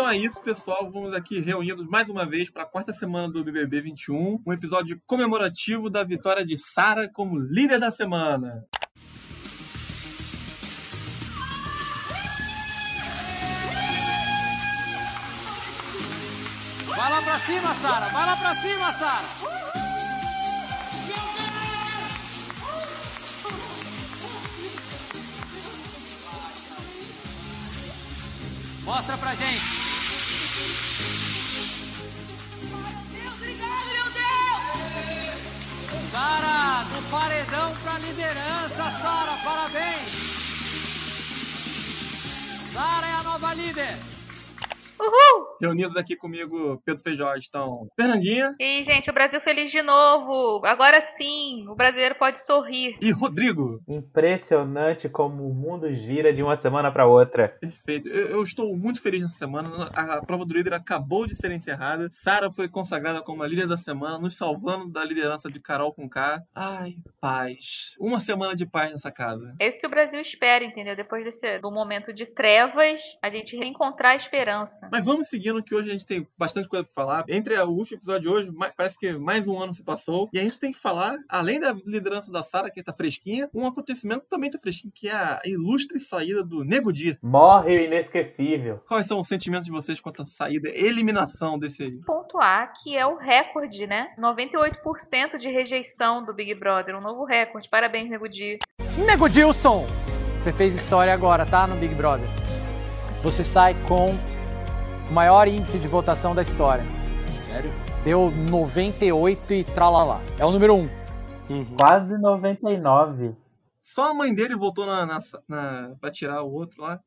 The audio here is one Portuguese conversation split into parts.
Então é isso, pessoal. Vamos aqui reunidos mais uma vez para a quarta semana do BBB 21, um episódio comemorativo da vitória de Sara como líder da semana. Vai lá pra cima, Sara! Vai lá pra cima, Sara! Mostra pra gente. Paredão pra liderança, Sara, parabéns! Sara é a nova líder. Uhul! Reunidos aqui comigo, Pedro Feijó, estão Fernandinha. E, gente, o Brasil feliz de novo. Agora sim, o brasileiro pode sorrir. E Rodrigo. Impressionante como o mundo gira de uma semana para outra. Perfeito. Eu, eu, estou muito feliz nessa semana. A, a prova do líder acabou de ser encerrada. Sara foi consagrada como a líder da semana, nos salvando da liderança de Carol com K. Ai, paz. Uma semana de paz nessa casa. É isso que o Brasil espera, entendeu? Depois desse do momento de trevas, a gente reencontrar a esperança. Mas vamos seguindo que hoje a gente tem bastante coisa para falar. Entre o último episódio de hoje, parece que mais um ano se passou. E a gente tem que falar, além da liderança da Sara, que tá fresquinha, um acontecimento que também tá fresquinho, que é a ilustre saída do Nego Di. Morre o inesquecível. Quais são os sentimentos de vocês quanto à saída, eliminação desse aí? Pontuar que é o recorde, né? 98% de rejeição do Big Brother, um novo recorde. Parabéns, Nego Di. Nego Dilson! Você fez história agora, tá? No Big Brother. Você sai com o maior índice de votação da história. Sério? Deu 98 e tralalá. É o número 1. Uhum. Quase 99. Só a mãe dele votou na, na, na, pra tirar o outro lá.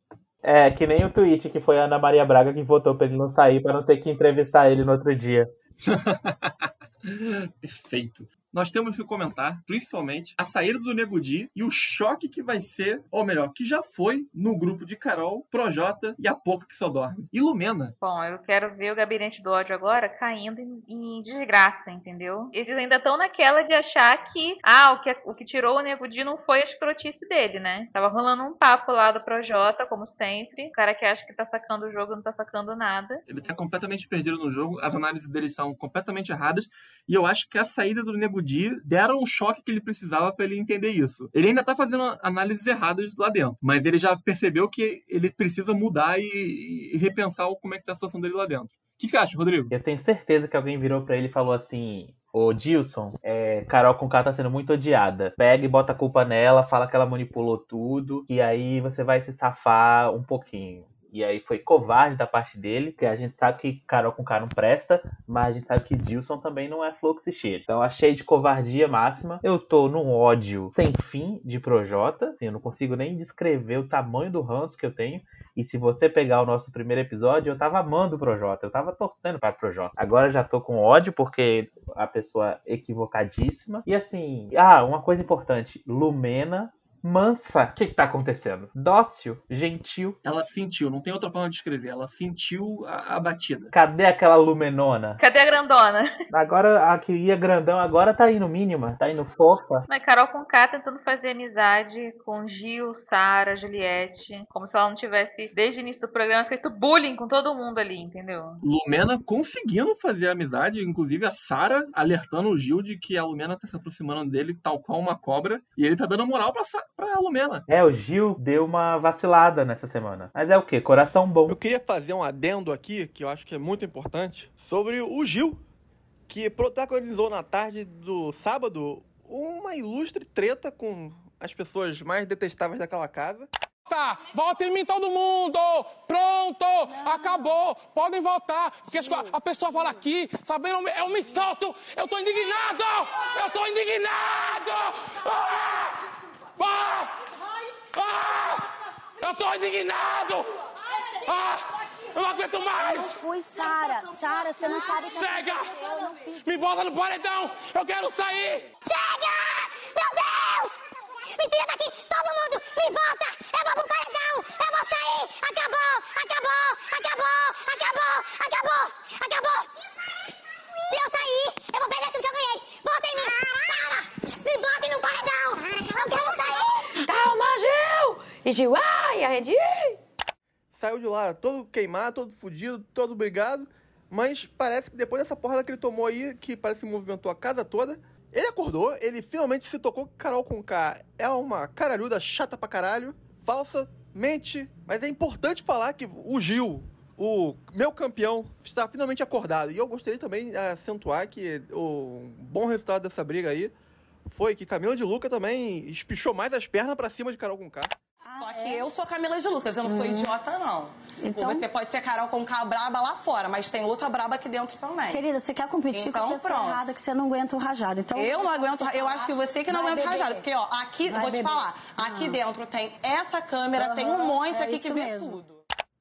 É, que nem o tweet que foi a Ana Maria Braga que votou pra ele não sair, pra não ter que entrevistar ele no outro dia. Perfeito nós temos que comentar, principalmente, a saída do Nego Di e o choque que vai ser, ou melhor, que já foi no grupo de Carol, Projota e a pouco que só dorme. E Lumena. Bom, eu quero ver o gabinete do ódio agora caindo em, em desgraça, entendeu? Eles ainda estão naquela de achar que, ah, o que, o que tirou o Nego Di não foi a escrotice dele, né? Tava rolando um papo lá do Projota, como sempre. O cara que acha que tá sacando o jogo não tá sacando nada. Ele tá completamente perdido no jogo, as análises dele são completamente erradas, e eu acho que a saída do Nego Di deram o choque que ele precisava para ele entender isso. Ele ainda tá fazendo análises erradas lá dentro, mas ele já percebeu que ele precisa mudar e, e repensar como é que tá a situação dele lá dentro. O que, que você acha, Rodrigo? Eu tenho certeza que alguém virou para ele e falou assim: Ô Dilson, é, Carol com K tá sendo muito odiada. Pega e bota a culpa nela, fala que ela manipulou tudo, e aí você vai se safar um pouquinho. E aí foi covarde da parte dele, que a gente sabe que Carol com K não presta, mas a gente sabe que Dilson também não é fluxo e cheiro. Então achei de covardia máxima. Eu tô num ódio sem fim de Projota. Assim, eu não consigo nem descrever o tamanho do ranço que eu tenho. E se você pegar o nosso primeiro episódio, eu tava amando o Projota, eu tava torcendo para Projota. Agora já tô com ódio porque a pessoa equivocadíssima. E assim, ah, uma coisa importante, Lumena mansa. O que, que tá acontecendo? Dócil, gentil. Ela sentiu, não tem outra forma de escrever. Ela sentiu a, a batida. Cadê aquela lumenona? Cadê a grandona? Agora a que ia grandão agora tá indo mínima, tá indo fofa. Mas Carol com K tentando fazer amizade com Gil, Sara, Juliette. Como se ela não tivesse, desde o início do programa, feito bullying com todo mundo ali, entendeu? Lumena conseguindo fazer amizade, inclusive a Sara alertando o Gil de que a Lumena tá se aproximando dele, tal qual uma cobra. E ele tá dando moral pra, pra Lumena. É, o Gil deu uma vacilada nessa semana. Mas é o que? Coração bom. Eu queria fazer um adendo aqui, que eu acho que é muito importante, sobre o Gil, que protagonizou na tarde do sábado uma ilustre treta com as pessoas mais detestáveis daquela casa. Tá, vota em mim todo mundo! Pronto! Acabou! Podem votar! Porque a pessoa fala aqui, sabendo, eu me solto! Eu tô indignado! Eu tô indignado! Ah! Ah! Ah! Eu tô indignado! Ah! Eu não aguento mais! Não fui, Sara. Sara, você não sabe que... Chega! Me bota no paredão! Eu quero sair! Chega! Meu Deus! Me tira daqui! Todo mundo! Me volta! Eu vou pro paredão! Eu vou sair! Acabou! Acabou! Acabou! Acabou! Acabou! Acabou! Se eu sair, eu vou perder tudo que eu ganhei! Volta em mim! Sara! Me botem no Gil, ai, a Rede... saiu de lá todo queimado, todo fudido, todo brigado. Mas parece que depois dessa porrada que ele tomou aí, que parece que movimentou a casa toda, ele acordou, ele finalmente se tocou Carol Conká é uma caralhuda chata pra caralho, falsa, mente. Mas é importante falar que o Gil, o meu campeão, está finalmente acordado. E eu gostaria também de acentuar que o bom resultado dessa briga aí foi que Camila de Luca também espichou mais as pernas pra cima de Carol Conká. Só que eu sou Camila de Lucas, eu não sou idiota, não. Então- Você pode ser Carol com K braba lá fora, mas tem outra braba aqui dentro também. Querida, você quer competir com Então, a pessoa pronto. errada que você não aguenta o rajado. Então, eu não aguento, eu acho que você que não aguenta beber. rajada. Porque, ó, aqui, Vai vou te beber. falar, aqui Ah. dentro tem essa câmera, tem um monte é aqui que vê mesmo. tudo.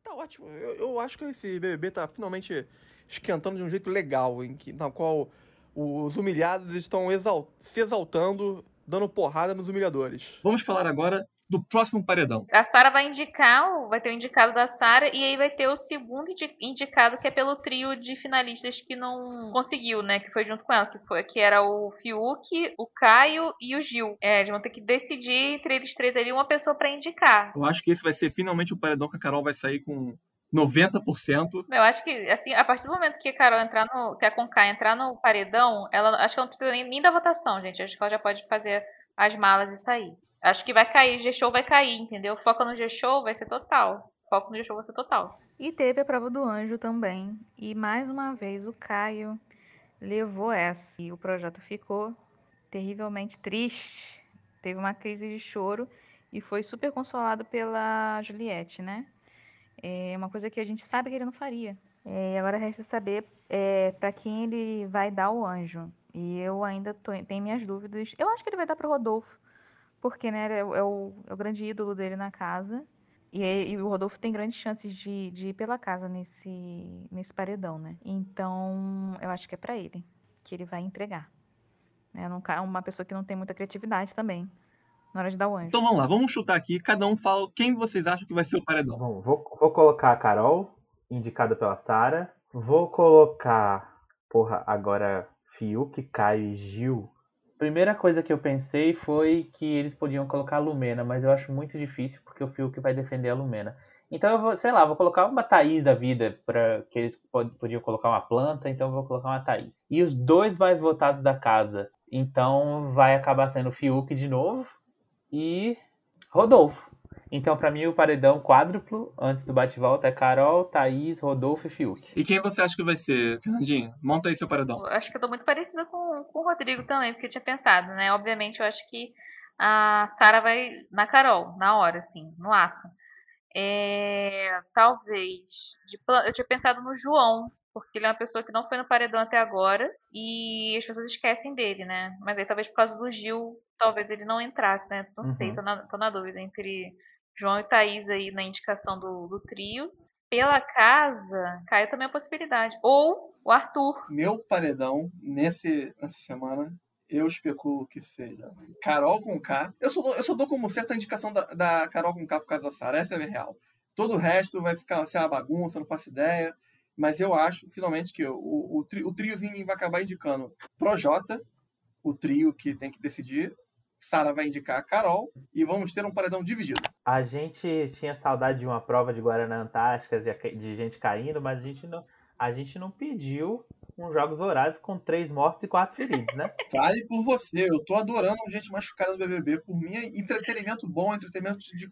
Tá ótimo. Eu, eu acho que esse BBB tá finalmente esquentando de um jeito legal, em que, na qual os humilhados estão exal- se exaltando, dando porrada nos humilhadores. Vamos falar agora do próximo paredão. A Sara vai indicar, vai ter o indicado da Sara e aí vai ter o segundo indi- indicado que é pelo trio de finalistas que não conseguiu, né? Que foi junto com ela, que foi que era o Fiuk, o Caio e o Gil. É, eles vão ter que decidir entre eles três ali uma pessoa pra indicar. Eu acho que esse vai ser finalmente o paredão que a Carol vai sair com 90%. Eu acho que, assim, a partir do momento que a Carol entrar no. que a Conká entrar no paredão, ela acho que ela não precisa nem, nem da votação, gente. Acho que ela já pode fazer as malas e sair. Acho que vai cair, G-Show vai cair, entendeu? Foca no G-Show, vai ser total. Foco no G-Show vai ser total. E teve a prova do anjo também. E mais uma vez o Caio levou essa. E o projeto ficou terrivelmente triste. Teve uma crise de choro e foi super consolado pela Juliette, né? É uma coisa que a gente sabe que ele não faria. É, agora resta saber é, para quem ele vai dar o anjo. E eu ainda tô, tenho minhas dúvidas. Eu acho que ele vai dar pro Rodolfo, porque né, é, o- é o, é o grande ídolo dele na casa. E, é- e o Rodolfo tem grandes chances de, de ir pela casa nesse, nesse paredão, né? Então, eu acho que é pra ele que ele vai entregar. Né? Não ca- uma pessoa que não tem muita criatividade também na hora de dar o anjo. Então vamos lá, vamos chutar aqui. Cada um fala quem vocês acham que vai ser o paredão. Bom, vou, vou colocar a Carol, indicada pela Sara. Vou colocar, porra, agora Fiuk, Caio e Gil. Primeira coisa que eu pensei foi que eles podiam colocar a Lumena, mas eu acho muito difícil porque o Fiuk vai defender a Lumena. Então eu vou, sei lá, vou colocar uma Thaís da vida, para que eles pod- podiam colocar uma planta, então eu vou colocar uma Thaís. E os dois mais votados da casa, então vai acabar sendo Fiuk de novo e Rodolfo. Então, pra mim, o paredão quádruplo, antes do bate-volta, é Carol, Thaís, Rodolfo e Fiuk. E quem você acha que vai ser, Fernandinho? Monta aí seu paredão. Eu acho que eu tô muito parecida com, com o Rodrigo também, porque eu tinha pensado, né? Obviamente, eu acho que a Sara vai na Carol, na hora, assim, no ato. É, talvez. de pla- eu tinha pensado no João, porque ele é uma pessoa que não foi no paredão até agora e as pessoas esquecem dele, né? Mas aí talvez por causa do Gil, talvez ele não entrasse, né? Não sei, Uhum. tô na, tô na dúvida entre João e Thaís aí na indicação do, do trio. Pela casa, cai também a possibilidade. Ou o Arthur. Meu paredão nesse, nessa semana, eu especulo que seja Carol com K. Eu só, dou- eu só dou como certa indicação da, da Carol com K por causa da Sara. Essa é real. Todo o resto vai ficar ser uma bagunça, não faço ideia. Mas eu acho, finalmente, que o, o, o triozinho vai acabar indicando Projota, o trio que tem que decidir. Sara vai indicar a Carol e vamos ter um paredão dividido. A gente tinha saudade de uma prova de Guaraná Antártica, de, de gente caindo, mas a gente não, a gente não pediu uns Jogos Vorazes com três mortos e quatro feridos, né? Fale por você. Eu tô adorando gente machucada no BBB. Por mim, é entretenimento bom, entretenimento de,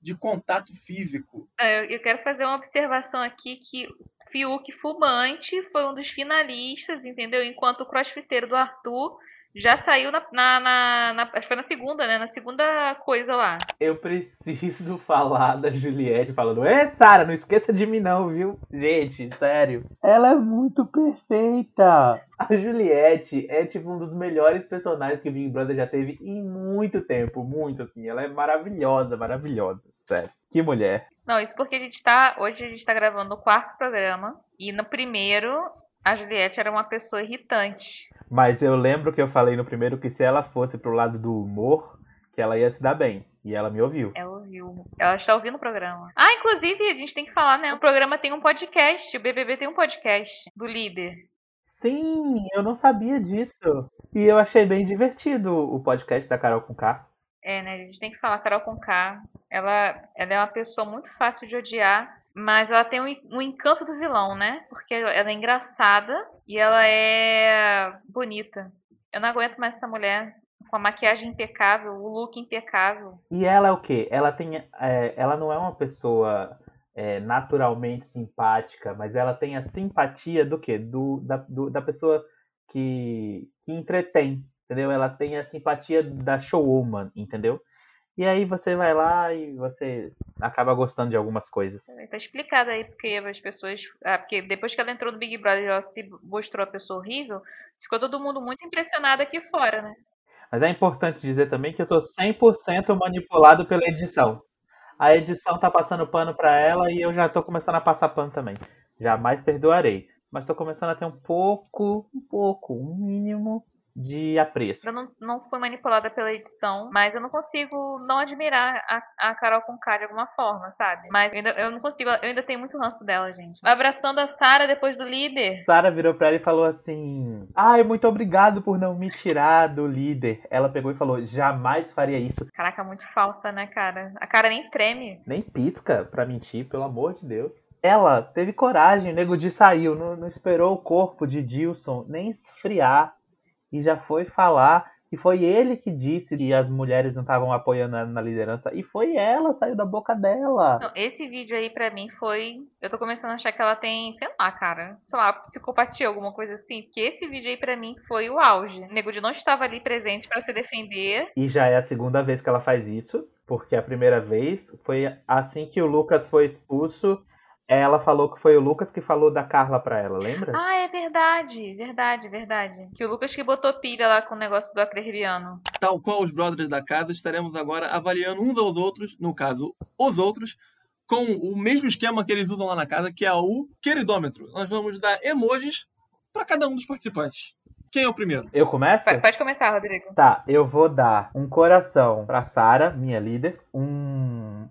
de contato físico. É, Eu eu quero fazer uma observação aqui que Fiuk Fumante foi um dos finalistas, entendeu? Enquanto o crossfiteiro do Arthur já saiu na, na, na- na- Acho que foi na segunda, né? Na segunda coisa lá. Eu preciso falar da Juliette falando: Ê, Sara, não esqueça de mim, não, viu? Gente, sério. Ela é muito perfeita. A Juliette é tipo um dos melhores personagens que o Big Brother já teve em muito tempo. Muito assim. Ela é maravilhosa, maravilhosa. Sério. Que mulher. Não, isso porque a gente tá. Hoje a gente tá gravando o quarto programa. E no primeiro, a Juliette era uma pessoa irritante. Mas eu lembro que eu falei no primeiro que se ela fosse pro lado do humor, que ela ia se dar bem. E ela me ouviu. Ela ouviu. Ela está ouvindo o programa. Ah, inclusive, a gente tem que falar, né? O programa tem um podcast. O BBB tem um podcast do líder. Sim, eu não sabia disso. E eu achei bem divertido o podcast da Carol com K. É, né? A gente tem que falar, Carol Conká. Ela, ela é uma pessoa muito fácil de odiar. Mas ela tem um, en- encanto do vilão, né? Porque ela é engraçada e ela é bonita. Eu não aguento mais essa mulher com a maquiagem impecável, o look impecável. E ela é o quê? Ela tem. é, ela não é uma pessoa é, naturalmente simpática, mas ela tem a simpatia do quê? Do, da, do- da pessoa que, que entretém, entendeu? Ela tem a simpatia da showwoman, entendeu? E aí você vai lá e você acaba gostando de algumas coisas. Tá explicado aí porque as pessoas. Ah, porque depois que ela entrou no Big Brother e ela se mostrou a pessoa horrível, ficou todo mundo muito impressionado aqui fora, né? Mas é importante dizer também que eu tô 100% manipulado pela edição. A edição tá passando pano pra ela e eu já tô começando a passar pano também. Jamais perdoarei. Mas tô começando a ter um pouco, um pouco, um mínimo de apreço. Eu não, não fui manipulada pela edição, mas eu não consigo não admirar a, a Carol com K de alguma forma, sabe? Mas eu ainda, eu não consigo, eu ainda tenho muito ranço dela, gente. Abraçando a Sarah depois do líder. Sara virou pra ela e falou assim: Ai, muito obrigado por não me tirar do líder. Ela pegou e falou: Jamais faria isso. Caraca, muito falsa, né, cara? A cara nem treme. Nem pisca pra mentir, pelo amor de Deus. Ela teve coragem, o Nego Di saiu, não, não esperou o corpo de Dilson nem esfriar e já foi falar. E foi ele que disse que as mulheres não estavam apoiando ela na liderança. E foi ela, saiu da boca dela. Não, esse vídeo aí pra mim foi. Eu tô começando a achar que ela tem, sei lá, cara, sei lá, psicopatia, alguma coisa assim. Porque esse vídeo aí pra mim foi o auge. O Nego Di não estava ali presente pra se defender. E já é a segunda vez que ela faz isso, porque a primeira vez foi assim que o Lucas foi expulso. Ela falou que foi o Lucas que falou da Carla pra ela, lembra? Ah, é verdade, verdade, verdade. Que o Lucas que botou pilha lá com o negócio do acrebiano. Tal qual os brothers da casa, estaremos agora avaliando uns aos outros, no caso, os outros, com o mesmo esquema que eles usam lá na casa, que é o queridômetro. Nós vamos dar emojis para cada um dos participantes. Quem é o primeiro? Eu começo? Vai- Pode começar, Rodrigo. Tá, eu vou dar um coração pra Sara, minha líder, um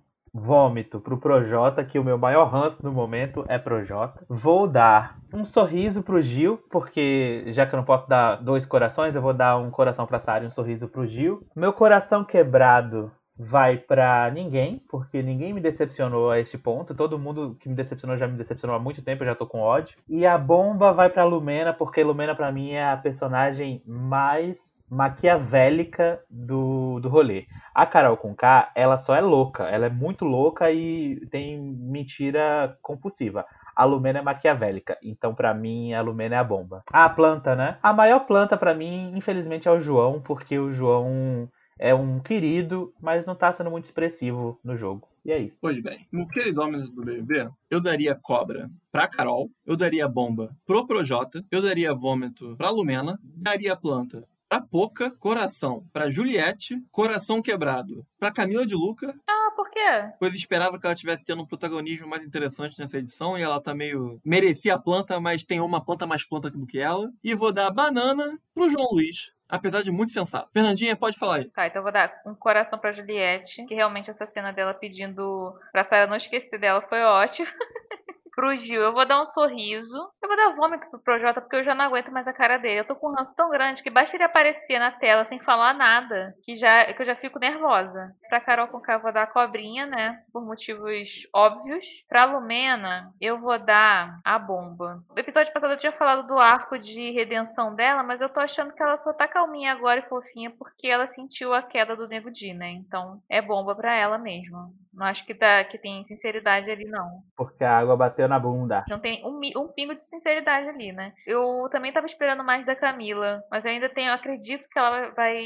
vômito pro Projota, que o meu maior ranço no momento é Projota. Vou dar um sorriso pro Gil, porque já que eu não posso dar dois corações, eu vou dar um coração pra Sara e um sorriso pro Gil. Meu coração quebrado vai pra ninguém, porque ninguém me decepcionou a este ponto. Todo mundo que me decepcionou já me decepcionou há muito tempo, eu já tô com ódio. E a bomba vai pra Lumena, porque Lumena pra mim é a personagem mais maquiavélica do, do rolê. A Carol com K, ela só é louca, ela é muito louca e tem mentira compulsiva. A Lumena é maquiavélica, então pra mim a Lumena é a bomba. A planta, né? A maior planta pra mim, infelizmente, é o João, porque o João é um querido, mas não tá sendo muito expressivo no jogo. E é isso. Pois bem, no queridômetro do BBB, eu daria cobra pra Carol, eu daria bomba pro Projota, eu daria vômito pra Lumena, daria planta pra Poca, coração pra Juliette, coração quebrado pra Camila de Luca, Ah, por quê? pois esperava que ela tivesse tendo um protagonismo mais interessante nessa edição e ela tá meio. merecia a planta, mas tem uma planta mais planta do que ela. E vou dar banana pro João Luiz, apesar de muito sensato. Fernandinha, pode falar aí. Tá, então vou dar um coração pra Juliette, que realmente essa cena dela pedindo pra Sarah não esquecer dela foi ótima. Pro Gil, eu vou dar um sorriso. Eu vou dar vômito pro Projota, porque eu já não aguento mais a cara dele. Eu tô com um ranço tão grande que basta ele aparecer na tela sem falar nada, que, já, que eu já fico nervosa. Pra Carol com K, eu vou dar a cobrinha, né? Por motivos óbvios. Pra Lumena, eu vou dar a bomba. No episódio passado eu tinha falado do arco de redenção dela, mas eu tô achando que ela só tá calminha agora e fofinha porque ela sentiu a queda do Nego Di, né? Então é bomba pra ela mesmo. Não acho que, tá, que tem sinceridade ali, não. Porque a água bateu na bunda. Não tem um, um pingo de sinceridade ali, né? Eu também tava esperando mais da Camila, mas eu ainda tenho, eu acredito que ela vai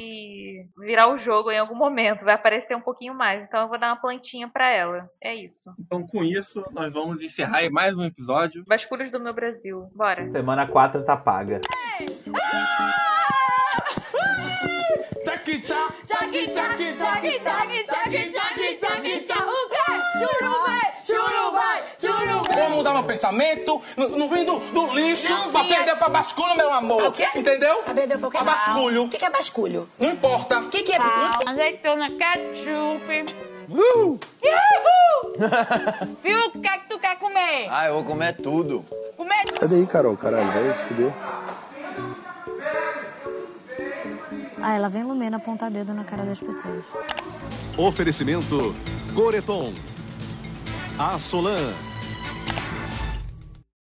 virar o jogo em algum momento, vai aparecer um pouquinho mais. Então eu vou dar uma plantinha pra ela. É isso. Então, com isso, nós vamos encerrar aí mais um episódio. Vasculhos do meu Brasil. Bora. Semana 4 tá paga. Tchaki, tchá. Tchaki, tchaki, tchaki, tchaki, tchaki, tchaki, tchaki, Vou mudar meu pensamento, não, não vim do, do lixo Não pra perder pra basculho, meu amor. O quê? Entendeu? Pra perder pra basculho. O que, que é basculho? Não importa. O que, que é Azeitona, ketchup. Uh! Viu o que é que tu quer comer? Ah, eu vou comer tudo. Comer Sai daí, Carol, caralho, vai se fuder. Ah, ela vem Lumena apontar dedo na cara das pessoas. Oferecimento Goreton. A Solan,